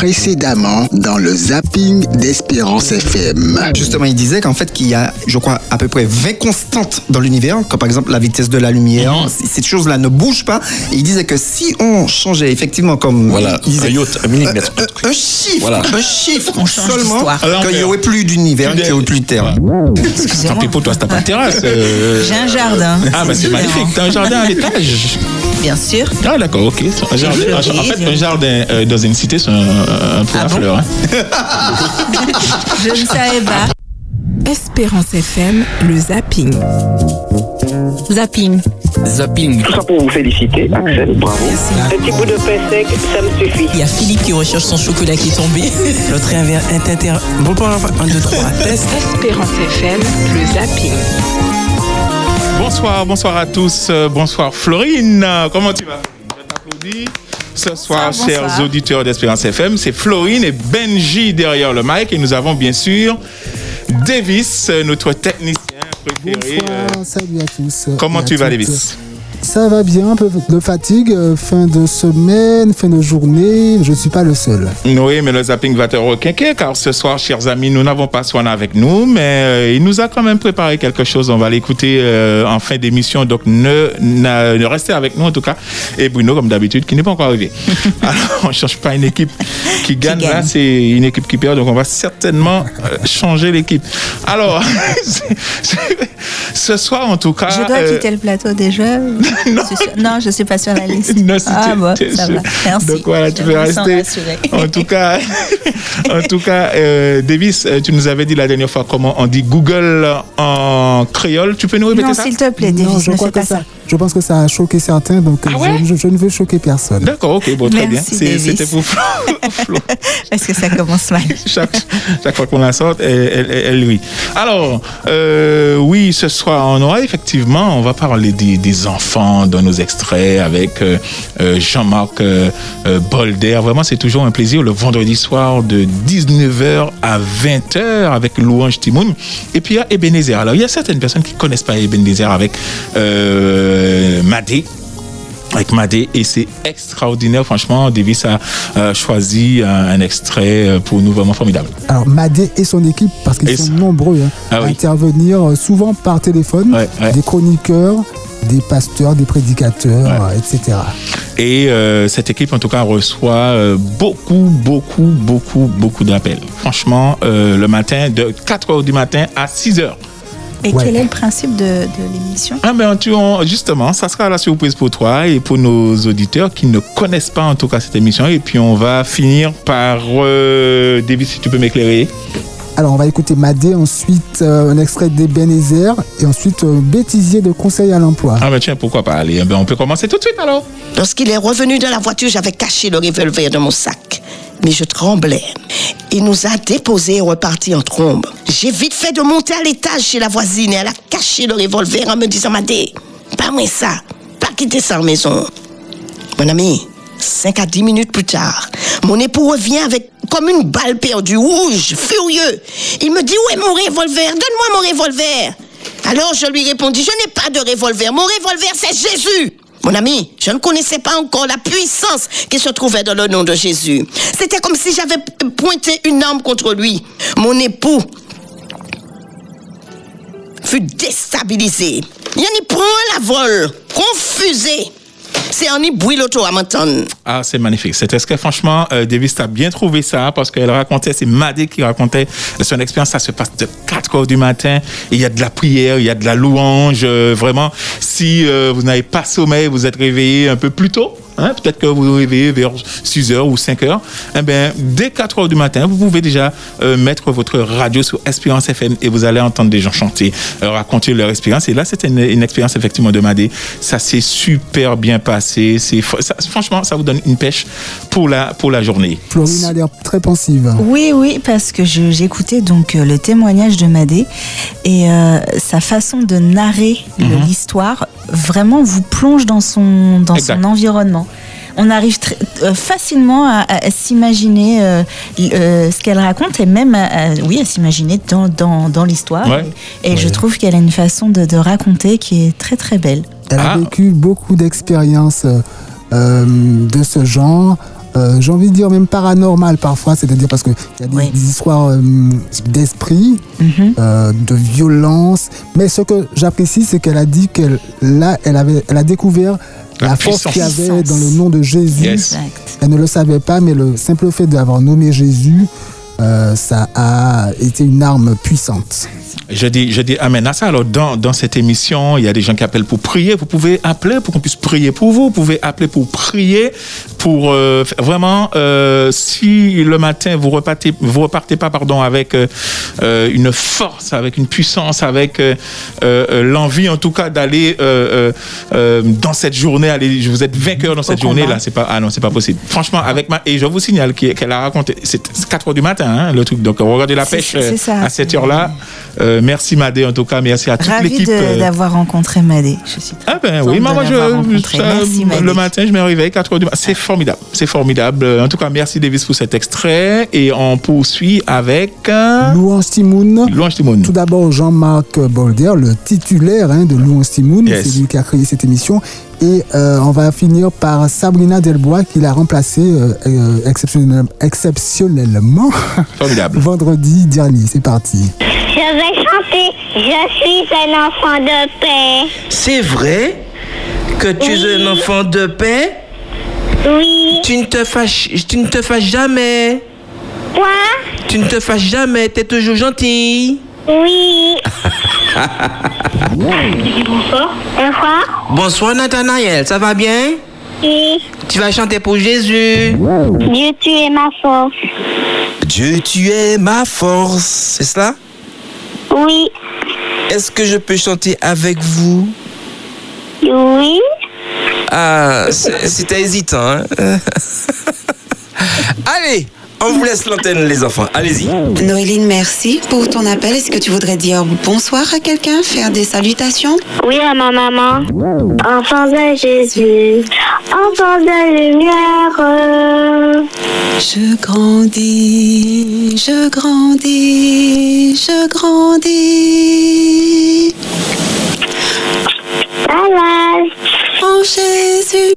précédemment dans le zapping d'Espérance FM. Justement, il disait qu'en fait, qu'il y a, je crois, à peu près 20 constantes dans l'univers, comme par exemple la vitesse de la lumière. Mhm. C- Ces choses-là ne bougent pas. Et il disait que si on changeait effectivement comme. Voilà, il disait, un yacht, un millimètre. un, un- un chiffre, Voilà. un chiffre On change seulement, qu'il n'y aurait plus d'univers, qu'il n'y aurait plus de terre. Tant Excusez-moi. pis pour toi, t'as pas de terrasse. euh. J'ai un jardin. Ah, bah c'est magnifique. T'as un jardin à l'étage. Bien sûr. Ah, d'accord, ok. Un jardin, fleuri, en fait, un jardin euh, dans une cité, c'est un, un pot Ah à bon? fleurs. hein. Je ne savais pas. Espérance FM, le zapping. Zapping. Zapping. Tout ça pour vous féliciter, Axel, bravo. Un petit bout de pain sec, ça me suffit. Il y a Philippe qui recherche son chocolat qui est tombé. L'autre inter... inter... Bon, bon, enfin, un, deux, trois, test. Espérance FM, le zapping. Bonsoir, bonsoir à tous. Euh, Bonsoir Florine. Euh, Comment tu vas? Je t'applaudis. Ce soir, Bonsoir, chers bonsoir. auditeurs d'Espérance FM, c'est Florine et Benji derrière le mic. Et nous avons bien sûr Davis, euh, notre technicien préféré. Euh, Bonsoir, salut à tous. Comment et tu vas, toutes. Davis? Ça va bien, un peu de fatigue, euh, fin de semaine, fin de journée, je ne suis pas le seul. Oui, mais le zapping va te requinquer car ce soir, chers amis, nous n'avons pas Swan avec nous, mais euh, il nous a quand même préparé quelque chose. On va l'écouter euh, en fin d'émission, donc ne, ne, ne restez avec nous en tout cas. Et Bruno, comme d'habitude, qui n'est pas encore arrivé. Alors, on ne change pas une équipe qui gagne, gagne. là, c'est une équipe qui perd, donc on va certainement changer l'équipe. Alors, c'est- c'est- ce soir, en tout cas. Je dois euh, quitter le plateau déjà. non. Je suis sur- non, je suis pas sur la liste. Non, si ah tu- bon, ça va. Merci. Donc voilà, tu Je peux me sens rester. En tout cas, en tout cas, euh, Davis, euh, tu nous avais dit la dernière fois comment on dit Google en créole. Tu peux nous répéter Non, ça? s'il te plaît, non, Davis, je ne crois fais pas que ça. ça, je pense que ça a choqué certains, donc Ah ouais je, je- je ne veux choquer personne. D'accord, ok, bon, très bien. Merci, Davis. C'était pour Flo. Parce que ça commence mal? chaque, chaque fois qu'on la sort, elle, elle, elle, lui. Alors, euh, oui, ce soir, on aura effectivement, on va parler des, des enfants dans nos extraits avec euh, euh, Jean-Marc euh, Bolder. Vraiment, c'est toujours un plaisir le vendredi soir de 19h à 20h avec Louange Timoun. Et puis, il y a Ebenezer. Alors, il y a certaines personnes qui connaissent pas Ebenezer avec euh, Madé avec Madé et c'est extraordinaire. Franchement, Davis a euh, choisi un, un extrait euh, pour nous vraiment formidable. Alors, Madé et son équipe, parce qu'ils sont ça- nombreux hein, Ah à oui. intervenir, euh, souvent par téléphone, Ouais, ouais. des chroniqueurs, des pasteurs, des prédicateurs, euh, etc. Et euh, cette équipe, en tout cas, reçoit euh, beaucoup, beaucoup, beaucoup, beaucoup d'appels. Franchement, euh, le matin, de 4 heures du matin à 6 heures. Et Ouais. quel est le principe de, de l'émission? Ah ben tu, on- justement, ça sera la surprise pour toi et pour nos auditeurs qui ne connaissent pas en tout cas cette émission. Et puis on va finir par euh, David, si tu peux m'éclairer. Alors, on va écouter Madé, ensuite euh, un extrait d'Ebenezer, et ensuite un bêtisier de conseil à l'emploi. Ah ben tiens, pourquoi pas Allez, ben, on peut commencer tout de suite alors. Lorsqu'il est revenu dans la voiture, j'avais caché le revolver dans mon sac. Mais je tremblais. Il nous a déposés et reparti en trombe. J'ai vite fait de monter à l'étage chez la voisine et elle a caché le revolver en me disant Madé, pas moi ça, pas quitter en maison. Mon ami, 5 à 10 minutes plus tard, mon époux revient avec comme une balle perdue, rouge, furieux. Il me dit Où est mon revolver? Donne-moi mon revolver. Alors je lui répondis Je n'ai pas de revolver. Mon revolver, c'est Jésus. Mon ami, je ne connaissais pas encore la puissance qui se trouvait dans le nom de Jésus. C'était comme si j'avais pointé une arme contre lui. Mon époux fut déstabilisé. Il prend la vol, confusé. C'est bruit l'auto à m'entendre. Ah, c'est magnifique. C'est est-ce que franchement, euh, Davis t'a bien trouvé ça parce qu'elle racontait, c'est Madé qui racontait son expérience. Ça se passe de 4 heures du matin. Il y a de la prière, il y a de la louange. euh, vraiment, si euh, vous n'avez pas sommeil, vous êtes réveillé un peu plus tôt. Hein, Peut-être que vous vous réveillez vers 6 heures ou 5 heures. Eh ben, dès 4 heures du matin, vous pouvez déjà euh, mettre votre radio sur Espérance FM et vous allez entendre des gens chanter, euh, raconter leur expérience. Et là, c'était une, une expérience effectivement de Madé. Ça s'est super bien passé. C'est fr- ça- franchement, ça vous donne une pêche pour la pour la journée. Florine a l'air très pensive. Oui, oui, parce que j'écoutais donc euh, le témoignage de Madé et euh, sa façon de narrer Mhm. l'histoire vraiment vous plonge dans son, dans Exact. son environnement. On arrive très- euh, facilement à, s'imaginer euh, euh, ce qu'elle raconte et même à, à- oui, à s'imaginer dans, dans, dans l'histoire. Ouais. Et, et je trouve qu'elle a une façon de, de raconter qui est très très belle. Elle a Ah. vécu beaucoup d'expériences euh, de ce genre. Euh, j'ai envie de dire même paranormales parfois, c'est-à-dire parce qu'il y a des, Oui. des histoires euh, d'esprit, Mhm. euh, de violence. Mais ce que j'apprécie, c'est qu'elle a dit qu'elle là, elle avait, elle a découvert La la, force qu'il y avait dans le nom de Jésus. Yes. Elle ne le savait pas, mais le simple fait d'avoir nommé Jésus, euh, ça a été une arme puissante. Je dis, je dis amen à ça. Alors, dans, dans cette émission, il y a des gens qui appellent pour prier. Vous pouvez appeler pour qu'on puisse prier pour vous. Vous pouvez appeler pour prier, pour euh, vraiment, euh, si le matin, vous repartez, vous repartez pas, pardon, avec euh, une force, avec une puissance, avec l'envie, en tout cas, d'aller dans cette journée, aller, vous êtes vainqueur dans cette. C'est pas, ah non, c'est pas possible. Franchement, avec ma, et je vous signale qu'elle a raconté, c'est 4 heures du matin, hein, le truc. Donc, regardez la pêche ça, à cette c'est- heure-là. Euh, merci Madé en tout cas, merci à toute Ravi l'équipe. de- euh, d'avoir rencontré Madé. Je suis très ah ben oui, moi, je, Merci le matin je me réveille 4 heures du matin. C'est formidable, c'est formidable. Euh, En tout cas, merci Davis pour cet extrait et on poursuit avec Louange Timoun. Louange Timoun. Tout d'abord, Jean-Marc Bolder, le titulaire hein, de Louange Timoun. Yes. C'est lui qui a créé cette émission. Et euh, on va finir par Sabrina Delbois qui l'a remplacé euh, exceptionnel- exceptionnellement Formidable. vendredi dernier. C'est parti. Je vais chanter Je suis un enfant de paix. C'est vrai que tu es un enfant de paix? Oui. Tu ne te fâches, tu ne te fâches jamais. Quoi? Tu ne te fâches jamais, t'es toujours gentille. Oui. Bonsoir. Bonsoir. Bonsoir Nathanaël, ça va bien? Oui. Tu vas chanter pour Jésus. Dieu, tu es ma force. Dieu, tu es ma force, c'est cela? Oui. Est-ce que je peux chanter avec vous? Oui. Ah, c'est- c'était hésitant. Hein? Allez, on vous laisse l'antenne les enfants. Allez-y. Noéline, merci pour ton appel. Est-ce que tu voudrais dire bonsoir à quelqu'un, faire des salutations? Oui à ma maman. Enfant de Jésus. Enfant de lumière. Je grandis, je grandis, je grandis. Bye En Jésus.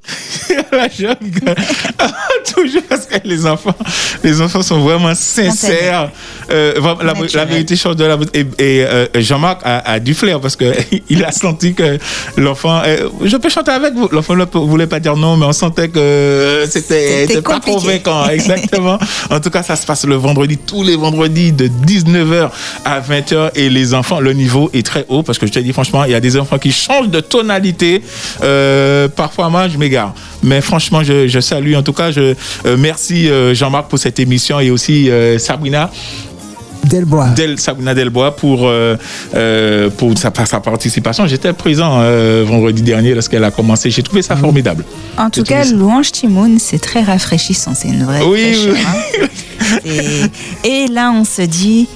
La jeune gueule. Toujours parce que les enfants, les enfants sont vraiment sincères. Euh, la, la vérité change de la Et, et, euh, Jean-Marc a, a du flair parce que il a senti que l'enfant. euh, je peux chanter avec vous. L'enfant ne voulait pas dire non, mais on sentait que c'était pas convaincant. Exactement. en tout cas, ça se passe le vendredi, tous les vendredis de 19h à 20h. Et les enfants, le niveau est très haut parce que je te dis franchement, il y a des enfants qui changent de tonalité. Euh, parfois, moi, je m'égare. Mais franchement, je, je salue. En tout cas, je euh, merci euh, Jean-Marc pour cette émission et aussi euh, Sabrina. Delbois. Del, Sabrina Delbois pour, pour sa, sa participation. J'étais présent euh, vendredi dernier lorsqu'elle a commencé. J'ai trouvé ça formidable. En tout cas, ça- Louange Timoun, c'est très rafraîchissant. C'est une vraie Oui, fraîcheur, oui. hein. Et, et là, on se dit,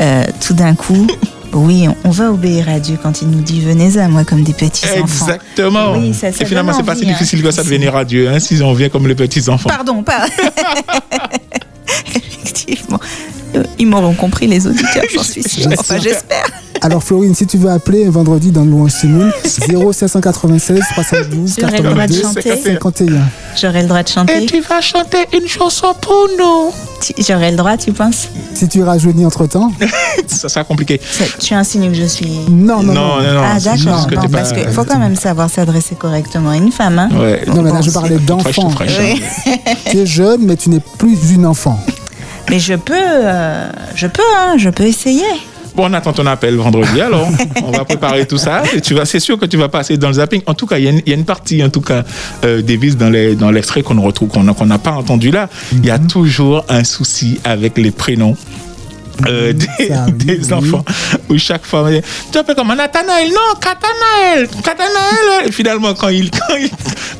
euh, tout d'un coup, oui, on, va obéir à Dieu quand il nous dit venez à moi comme des petits enfants. Exactement. Oui, ça- ça et finalement, c'est pas si hein. difficile que ça de venir à Dieu, hein, si on vient comme les petits enfants. Pardon, pas. Effectivement. Euh, Ils m'auront compris, les auditeurs, j'en suis sûre. Enfin, j'espère. Alors Florine, si tu veux appeler un vendredi dans Louange Timoun, 0796 312 J'aurais le droit de 82 chanter. 51. J'aurai le droit de chanter. tu vas chanter une chanson pour nous. J'aurai le droit, tu penses? Si tu rajeunis entre-temps, Ça sera compliqué. Tu insinues que je suis. non, non, non. Non, non, non. Ah, d'accord. que Non, t'es parce qu'il faut quand même savoir s'adresser correctement à une femme. Hein. Ouais. Non, mais là, je parlais d'enfant. Oui. Tu es jeune, mais tu n'es plus une enfant. Mais je peux, euh, je peux, hein, je peux essayer. Bon, on attend ton appel vendredi, alors on va préparer tout ça. Et tu vas, c'est sûr que tu vas passer dans le zapping. En tout cas, il y, a une- il y a une partie, en tout cas, euh, Davis dans les dans l'extrait qu'on retrouve, qu'on n'a pas entendu là. Il y a toujours un souci avec les prénoms. euh, des, oui. enfants où chaque fois tu t'appelles comment Nathanaël non Catanaël Catanaël et finalement quand il quand il,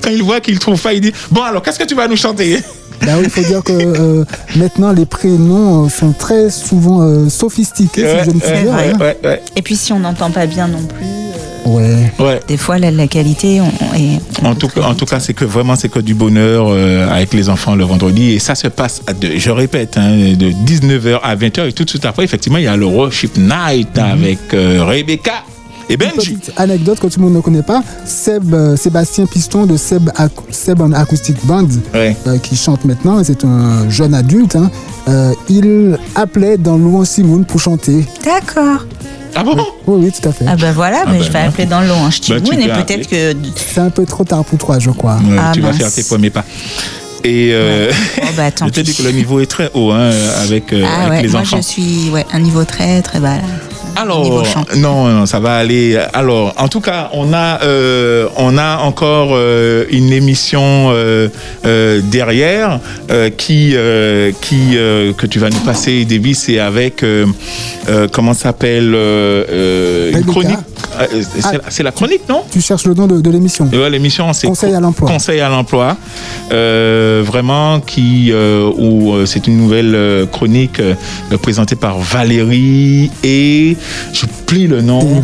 quand il voit qu'il trouve pas il dit bon alors qu'est-ce que tu vas nous chanter? Bah oui, il faut dire que euh, maintenant les prénoms euh, sont très souvent euh, sophistiqués, Ouais, si je me souviens. ouais, ouais, Et puis si on n'entend pas bien non plus, euh, Ouais. ouais. des fois la, la qualité on, on est. on En tout, en cas, c'est que vraiment, c'est que du bonheur euh, avec les enfants le vendredi. Et ça se passe, à de, je répète, hein, de 19h à 20h. Et tout de suite après, effectivement, il y a le Worship Night avec euh, Rebecca Et Une Benji. petite anecdote que tout le monde ne connaît pas, Seb, euh, Sébastien Piston de Seb, Ac- Seb en Acoustic Band, Ouais. euh, qui chante maintenant, c'est un jeune adulte, hein, euh, il appelait dans Louan Simone pour chanter. D'accord. Ah bon? Oui, oui, tout à fait. Ah ben voilà, Ah mais ben, je vais non. appeler dans l'eau en Bah, tu Stimoun et peut-être que. C'est un peu trop tard pour toi, je crois. Ouais, Ah, tu vas faire tes premiers pas. Et euh, Oh bah tant je te dis pis. que le niveau est très haut hein, avec, euh, Ah avec ouais, les moi enfants. je suis ouais, un niveau très très bas. là. Alors, non, non, ça va aller. Alors, en tout cas, on a, euh, on a encore euh, une émission euh, euh, derrière euh, qui, euh, qui euh, que tu vas nous passer, Davis, c'est avec euh, euh, comment ça s'appelle euh, euh, une chronique. C'est Ah. la- c'est la chronique, non Tu cherches le nom de, de l'émission. Ouais, l'émission, c'est Conseil à l'emploi. Conseil à l'emploi, Euh, vraiment qui euh, où euh, c'est une nouvelle chronique présentée par Valérie et je plie le nom.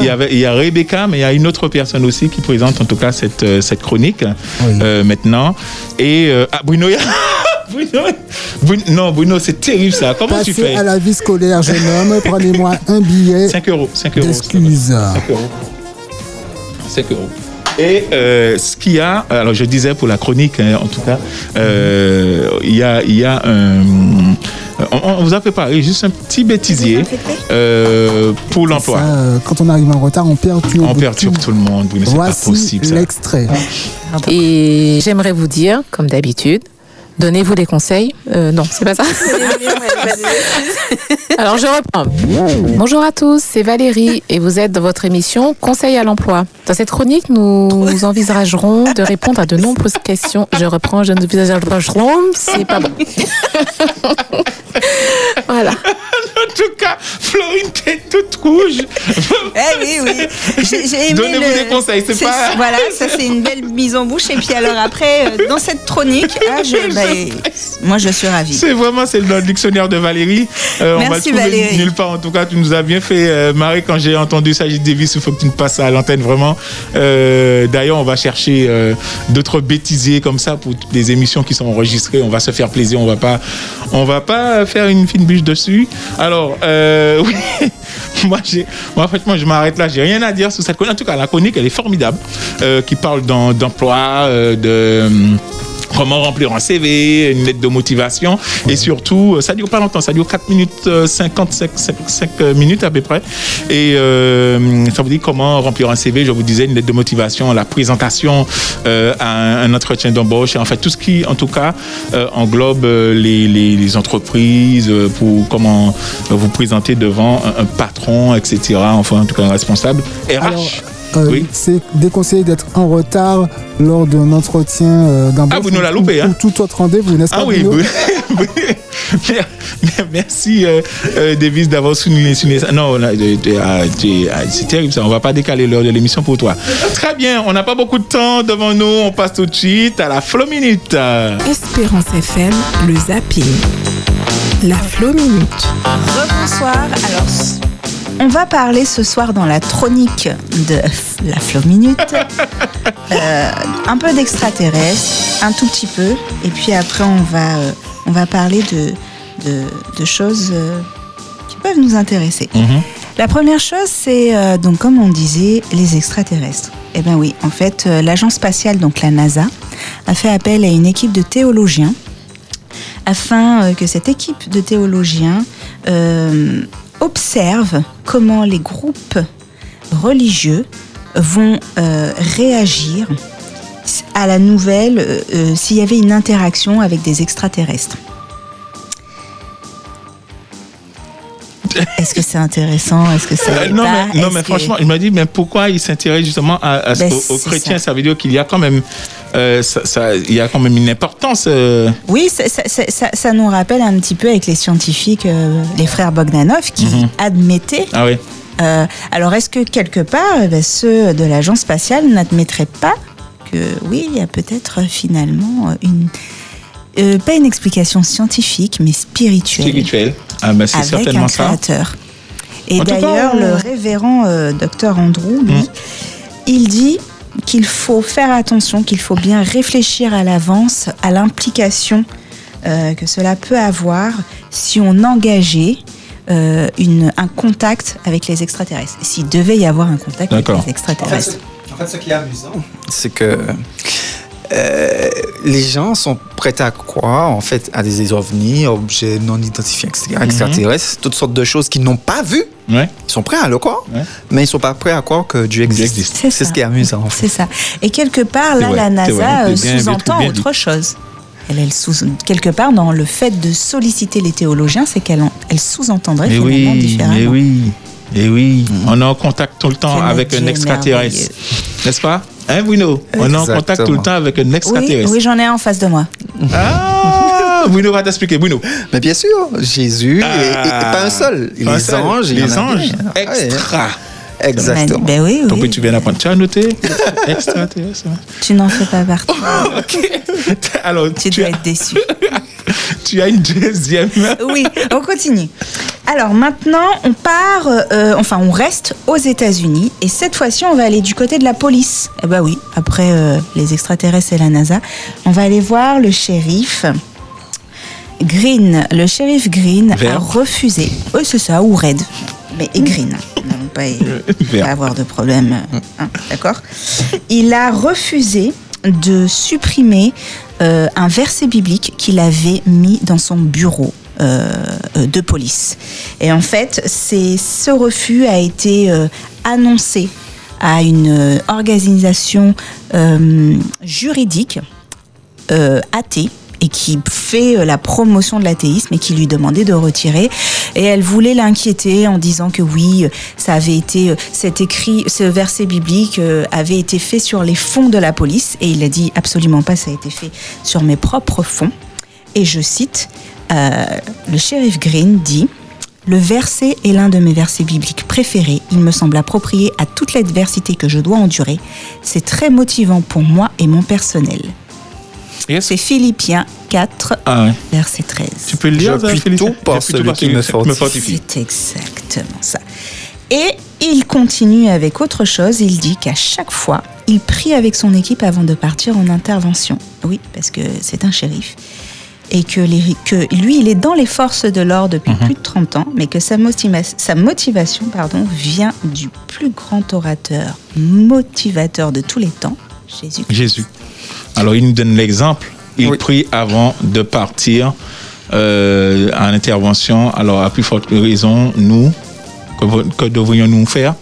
Il y, avait, il y a Rebecca, mais il y a une autre personne aussi qui présente en tout cas cette cette chronique Oui. maintenant. Et ah, Bruno. Bruno, Bruno- non, Bruno, c'est terrible ça. Comment tu fais à la vie scolaire, jeune homme, prenez-moi un billet 5 euros. 5 euros. d'excuses. 5 euros. 5 euros. Et euh, ce qu'il y a, alors je disais pour la chronique, hein, en tout cas, euh, il y a, il y a un. On, on vous a préparé juste un petit bêtisier euh, pour l'emploi. Euh, quand on arrive en retard, on perturbe. On perturbe tout le monde, Bruno, c'est pas Voici possible l'extrait. Et j'aimerais vous dire, comme d'habitude, donnez-vous des conseils. Euh, non, c'est pas ça. Alors je reprends. Bonjour à tous, c'est Valérie et vous êtes dans votre émission Conseil à l'emploi. Dans cette chronique, nous envisagerons de répondre à de nombreuses questions. Je reprends, je ne envisagerai pas, c'est pas bon. voilà. En tout cas, Florine, t'es toute rouge. Eh oui, oui. J'ai- aimé Donnez-vous le- des conseils, c'est pas- Voilà, ça c'est une belle mise en bouche. Et puis alors après, euh, dans cette chronique, ah, je, bah, moi je suis ravie. C'est vraiment c'est le dictionnaire de Valérie. Euh, on va le Merci, trouver Valérie. nulle part. En tout cas, tu nous as bien fait euh, marrer quand j'ai entendu ça. J'ai dit Davis, il faut que tu nous passes à l'antenne vraiment. Euh, D'ailleurs, on va chercher d'autres bêtisiers comme ça pour toutes les émissions qui sont enregistrées. On va se faire plaisir. On va pas, on va pas faire une fine bûche dessus. Alors, euh, oui. Moi, moi, franchement, je m'arrête là. J'ai rien à dire sur cette chronique. En tout cas, la chronique, elle est formidable, euh, qui parle d'emploi, euh, de hum, comment remplir un CV, une lettre de motivation. Et surtout, euh, ça dure pas longtemps, ça dure 4 minutes euh, 55 5, 5 minutes à peu près. Et euh, ça vous dit comment remplir un CV, je vous disais, une lettre de motivation, la présentation euh, à un, un entretien d'embauche, et en fait tout ce qui, en tout cas, euh, englobe les, les- les entreprises, pour comment vous présenter devant un, un patron, etc. Enfin, en tout cas, un responsable. RH. Alors, euh, Oui. C'est déconseillé d'être en retard lors d'un entretien euh, d'embauche. Ah, vous nous l'a ou- loupé, ou- hein. ou tout autre rendez-vous, n'est-ce pas Ah oui, Bruno oui. merci euh, euh, Davis d'avoir souligné, souligné ça. Non, ah, ah, c'est terrible ça. On va pas décaler l'heure de l'émission pour toi. Très bien, on n'a pas beaucoup de temps devant nous. On passe tout de suite à la Flow Minute. Espérance FM, le zapping. La Flow Minute. Rebonsoir. Alors, on va parler ce soir dans la chronique de la Flow Minute euh, un peu d'extraterrestres, un tout petit peu, et puis après on va euh, on va parler de de, de choses euh, qui peuvent nous intéresser. La première chose, c'est euh, donc comme on disait, les extraterrestres. Eh ben oui, en fait, euh, l'agence spatiale, donc la NASA, a fait appel à une équipe de théologiens afin euh, que cette équipe de théologiens observe comment les groupes religieux vont euh, réagir à la nouvelle euh, euh, s'il y avait une interaction avec des extraterrestres. Est-ce que c'est intéressant? Est-ce que ça Euh, non, pas? mais, non, Est-ce mais que- franchement, je me dis, mais pourquoi ils s'intéressent justement à, Ben, aux, chrétiens ça. Ça veut dire qu'il y a quand même, euh, ça, ça- il y a quand même une importance. euh, Oui, ça, ça- ça- ça- ça nous rappelle un petit peu avec les scientifiques, euh, les frères Bogdanov, qui Mhm. admettaient. Ah oui. Euh, alors, est-ce que quelque part, eh ben, ceux de l'agence spatiale n'admettraient pas que oui, il y a peut-être finalement une. pas une explication scientifique, mais spirituelle. Spirituel. Ah ben c'est certainement un ça. créateur. Et tout cas, d'ailleurs, le révérend docteur Andrew, lui, Mm. il dit qu'il faut faire attention, qu'il faut bien réfléchir à l'avance à l'implication euh, que cela peut avoir si on engageait euh, une, un contact avec les extraterrestres. S'il devait y avoir un contact avec les extraterrestres. En fait, ce qui est amusant, c'est que euh, les gens sont prêts à croire en fait à des ovnis, objets non identifiés, etc., Mhm. extraterrestres, toutes sortes de choses qu'ils n'ont pas vues. Ouais. Ils sont prêts à le croire, mais ils sont pas prêts à croire que Dieu existe. C'est ce qui est amusant. En fait. C'est ça. Et quelque part, là, vrai, la NASA euh, sous-entend autre chose. Elle, elle sous, quelque part, dans le fait de solliciter les théologiens, c'est qu'elle elle sous-entendrait finalement oui, différemment. mais oui, et oui. On est en contact tout le temps avec un extraterrestre. N'est-ce pas? Hein, Bruno? On est en contact tout le temps avec un Oui, extraterrestre. oui j'en ai un en face de moi. Ah, Bruno va t'expliquer, Bruno. Mais bien sûr, Jésus, et, et- et pas un seul. Pas un les seul. anges, il les a anges. Ah extra. Exactement. Ben oui, Donc, oui. tu viens d'apprendre. Tu as noté? Extraterrestre. Tu n'en fais pas partie. Alors, tu, dois être déçu. tu as une deuxième. Oui, on continue. Alors maintenant, on part, euh, enfin on reste aux États-Unis et cette fois-ci, on va aller du côté de la police. Eh ben oui, après euh, les extraterrestres et la NASA, on va aller voir le shérif. Green, le shérif Green a refusé. Oui, c'est ça, ou Red, mais et Green. Nous n'allons pas, avoir de problème, hein, d'accord Il a refusé de supprimer euh, un verset biblique qu'il avait mis dans son bureau. Euh, de police. Et en fait, ce refus a été euh, annoncé à une euh, organisation juridique athée et qui fait la promotion de l'athéisme et qui lui demandait de retirer. Et elle voulait l'inquiéter en disant que oui, ça avait été, cet écrit, ce verset biblique avait été fait sur les fonds de la police. Et il a dit absolument pas, ça a été fait sur mes propres fonds. Et je cite, euh, le shérif Green dit le verset est l'un de mes versets bibliques préférés. Il me semble approprié à toute l'adversité que je dois endurer. C'est très motivant pour moi et mon personnel. C'est Philippiens 4, Ah ouais. verset 13. Tu peux le lire, ça, J'appuie tout par celui qui me fortifie. C'est exactement ça. Et il continue avec autre chose. Il dit qu'à chaque fois, il prie avec son équipe avant de partir en intervention. Oui, parce que c'est un shérif. Et que, les- que lui, il est dans les forces de l'ordre depuis plus de 30 ans, mais que sa, motiva- sa motivation pardon, vient du plus grand orateur, motivateur de tous les temps, Jésus. Jésus. Alors, il nous donne l'exemple. Il prie avant de partir euh, en intervention. Alors, à plus forte raison, nous, que, que devrions-nous faire?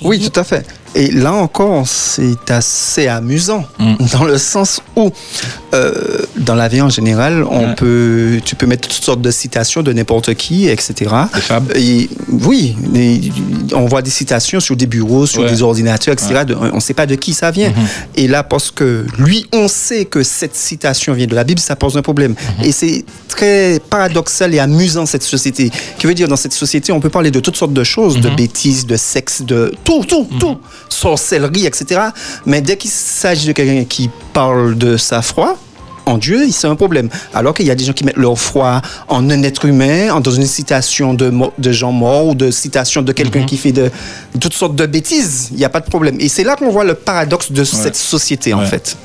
Oui, tout à fait. Et là encore, c'est assez amusant, dans le sens où, euh, dans la vie en général, on peut, tu peux mettre toutes sortes de citations de n'importe qui, etc. Et, oui, on voit des citations sur des bureaux, sur Ouais. des ordinateurs, etc. de- on ne sait pas de qui ça vient. Et là, parce que lui, on sait que cette citation vient de la Bible, ça pose un problème. Et c'est très paradoxal et amusant, cette société. Qui veut dire, dans cette société, on peut parler de toutes sortes de choses, de bêtises, de sexe, de tout, tout, tout, sorcellerie, etc. Mais dès qu'il s'agit de quelqu'un qui parle de sa foi, en Dieu, c'est un problème. Alors qu'il y a des gens qui mettent leur foi en un être humain, en- dans une citation de, de gens morts ou de citation de quelqu'un qui fait de, toutes sortes de bêtises. Il n'y a pas de problème. Et c'est là qu'on voit le paradoxe de cette société, en fait.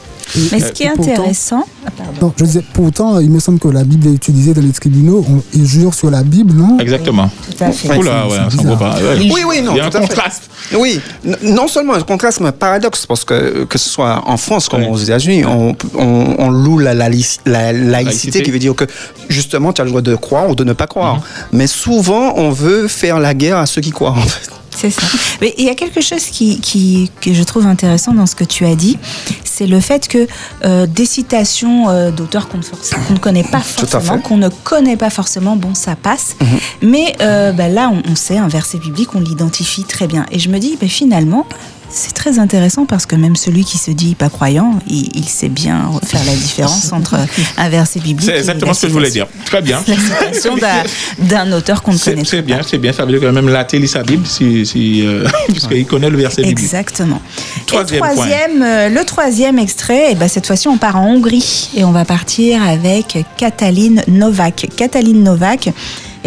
Mais ce qui est pourtant- intéressant, ah, pardon. Non, je disais, pourtant, il me semble que la Bible est utilisée dans les tribunaux. On, ils jurent sur la Bible, non Exactement. Tout à fait. Oula, ouais. Ouais. Oui, oui, non. Il y a un tout à fait. contraste. Oui, non seulement un contraste, mais un paradoxe, parce que que ce soit en France comme aux États-Unis, on, on- on loue la, la lic- la laïcité, Laïcité. qui veut dire que justement, tu as le droit de croire ou de ne pas croire. Mais souvent, on veut faire la guerre à ceux qui croient, en fait. C'est ça. Mais il y a quelque chose qui, qui- que je trouve intéressant dans ce que tu as dit, c'est le fait que euh, des citations euh, d'auteurs qu'on ne, connaît pas forcément, qu'on ne connaît pas forcément, bon, ça passe. Mhm. Mais euh, bah, là, on, on sait, un verset biblique, on l'identifie très bien. Et je me dis, bah, finalement, c'est très intéressant parce que même celui qui se dit pas croyant, il, il sait bien faire la différence entre un verset biblique C'est et exactement la ce que je voulais dire. Très bien. la citation d'un- d'un auteur qu'on ne connaît c'est bien, c'est bien. Ça veut dire que même l'athée lit sa Bible, si, si, euh, puisqu'il connaît le verset biblique. Exactement. Troisième et troisième, euh, le troisième extrait, et ben cette fois-ci on part en Hongrie et on va partir avec Katalin Novak. Katalin Novak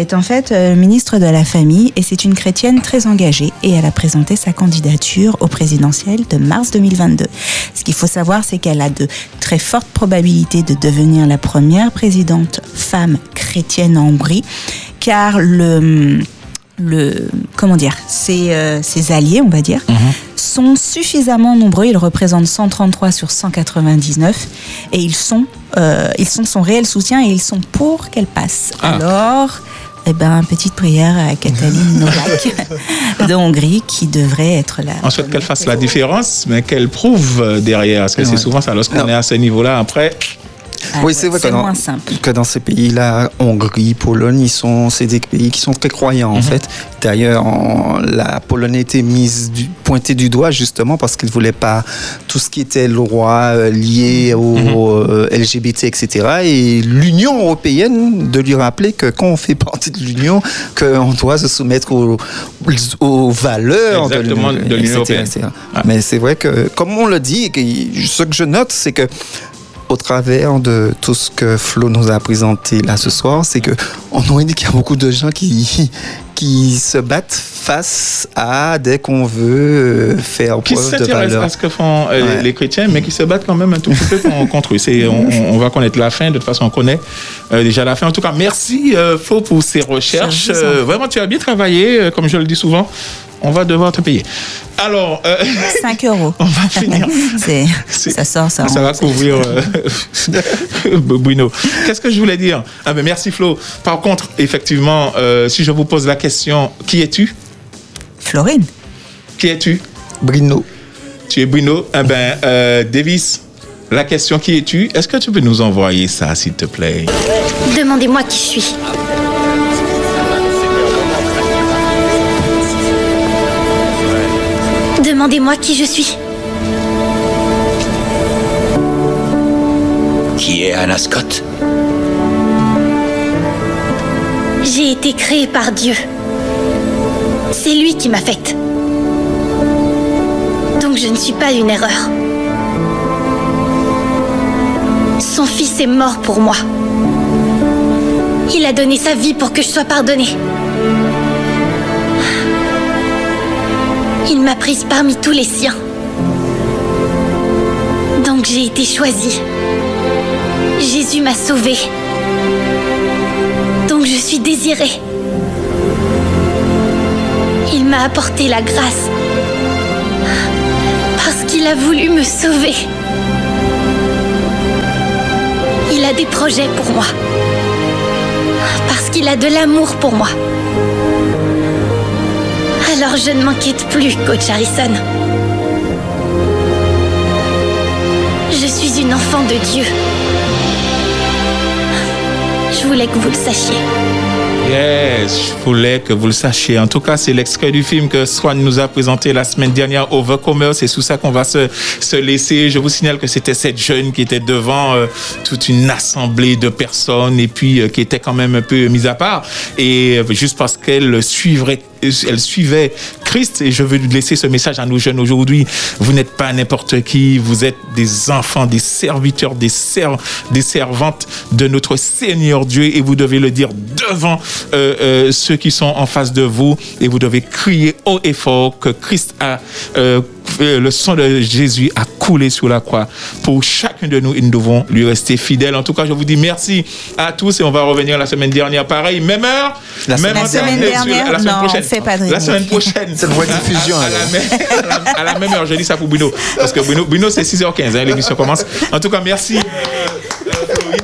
est en fait euh, ministre de la Famille et c'est une chrétienne très engagée et elle a présenté sa candidature au présidentiel de mars 2022. Ce qu'il faut savoir, c'est qu'elle a de très fortes probabilités de devenir la première présidente femme chrétienne en Hongrie car le, le comment dire, ses, euh, ses alliés, on va dire, sont suffisamment nombreux. Ils représentent 133 sur 199 et ils sont, euh, ils sont son réel soutien et ils sont pour qu'elle passe. Ah. Alors. Eh ben, petite prière à Cataline Novak de Hongrie qui devrait être là. On souhaite qu'elle fasse la différence, mais qu'elle prouve derrière. Parce que c'est souvent ça, lorsqu'on est à ce niveau-là, après, oui, c'est vrai que dans, moins simple. que dans ces pays-là, Hongrie, Pologne, ils sont, c'est des pays qui sont très croyants en fait. D'ailleurs, en- la Pologne a été mise du, pointée du doigt justement parce qu'ils ne voulaient pas tout ce qui était loi euh, lié au euh, LGBT, etc. Et l'Union européenne de lui rappeler que quand on fait partie de l'Union, qu'on doit se soumettre aux, aux valeurs Exactement, de l'Union etc., européenne. etc. Mais c'est vrai que, comme on le dit, ce que je note, c'est que au travers de tout ce que Flo nous a présenté là ce soir, c'est que on aurait dit qu'il y a beaucoup de gens qui qui se battent face à dès qu'on veut euh, faire qui preuve de s'intéressent valeur. à ce que font euh, Ouais. les chrétiens, mais qui se battent quand même un tout petit peu con- contre eux. C'est- On, on- va connaître la fin, de toute façon, on connaît euh, déjà la fin. En tout cas, merci euh, Flo pour ces recherches. Euh, vraiment, tu as bien travaillé, euh, comme je le dis souvent. On va devoir te payer. Alors, euh, 5 euros. on va finir. Ça sort, ça. Ça va couvrir euh, Bruno. Qu'est-ce que je voulais dire? Ah ben Merci Flo. Par contre, effectivement, euh, si je vous pose la question, qui es-tu? Florine. Qui es-tu? Bruno. Tu es Bruno Eh ben, euh, Davis, la question qui es-tu? Est-ce que tu peux nous envoyer ça, s'il te plaît? Demandez-moi qui je suis. Demandez-moi qui je suis. Qui est Anna Scott? J'ai été créée par Dieu. C'est lui qui m'a faite. Donc je ne suis pas une erreur. Son fils est mort pour moi. Il a donné sa vie pour que je sois pardonnée. Il m'a prise parmi tous les siens. Donc j'ai été choisie. Jésus m'a sauvée. Donc je suis désirée. Il m'a apporté la grâce. Parce qu'il a voulu me sauver. Il a des projets pour moi. Parce qu'il a de l'amour pour moi. Je ne m'inquiète plus, coach Harrison. Je suis une enfant de Dieu. Je voulais que vous le sachiez. Yes, je voulais que vous le sachiez. En tout cas, c'est l'extrait du film que Swan nous a présenté la semaine dernière, Overcomer. C'est sous ça qu'on va se, se laisser. Je vous signale que c'était cette jeune qui était devant euh, toute une assemblée de personnes et puis euh, qui était quand même un peu mise à part. Et euh, juste parce qu'elle suivrait elle suivait Christ et je veux laisser ce message à nos jeunes aujourd'hui. Vous n'êtes pas n'importe qui, vous êtes des enfants, des serviteurs, des, serv des servantes de notre Seigneur Dieu et vous devez le dire devant euh, euh, ceux qui sont en face de vous et vous devez crier haut et fort que Christ a euh, le sang de Jésus a coulé sur la croix. Pour chacun de nous, et nous devons lui rester fidèles. En tout cas, je vous dis merci à tous et on va revenir la semaine dernière. Pareil, même heure, La même semaine dernière, la semaine non, prochaine. fait pas de La semaine prochaine. C'est une voie de diffusion, À, à la même, à la- à la même heure, je dis ça pour Bruno. Parce que Bruno, Bruno c'est 6h15, hein, l'émission commence. En tout cas, merci. euh, euh.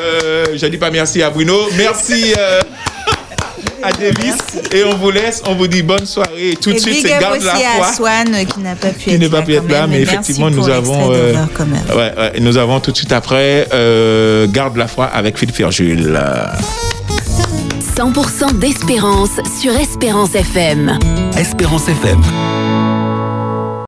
Euh, je dis pas merci à Bruno. Merci. euh, à Davis et on vous laisse, on vous dit bonne soirée. Et tout de Et suite, big c'est garde la aussi foi à Swan euh, qui n'a pas pu qui être n'est pas là pu être là, mais Merci effectivement, nous avons, euh, ouais, nous avons tout de suite après euh, Garde la foi avec Philippe Ferjul. Euh, 100% d'espérance sur Espérance FM. Espérance FM.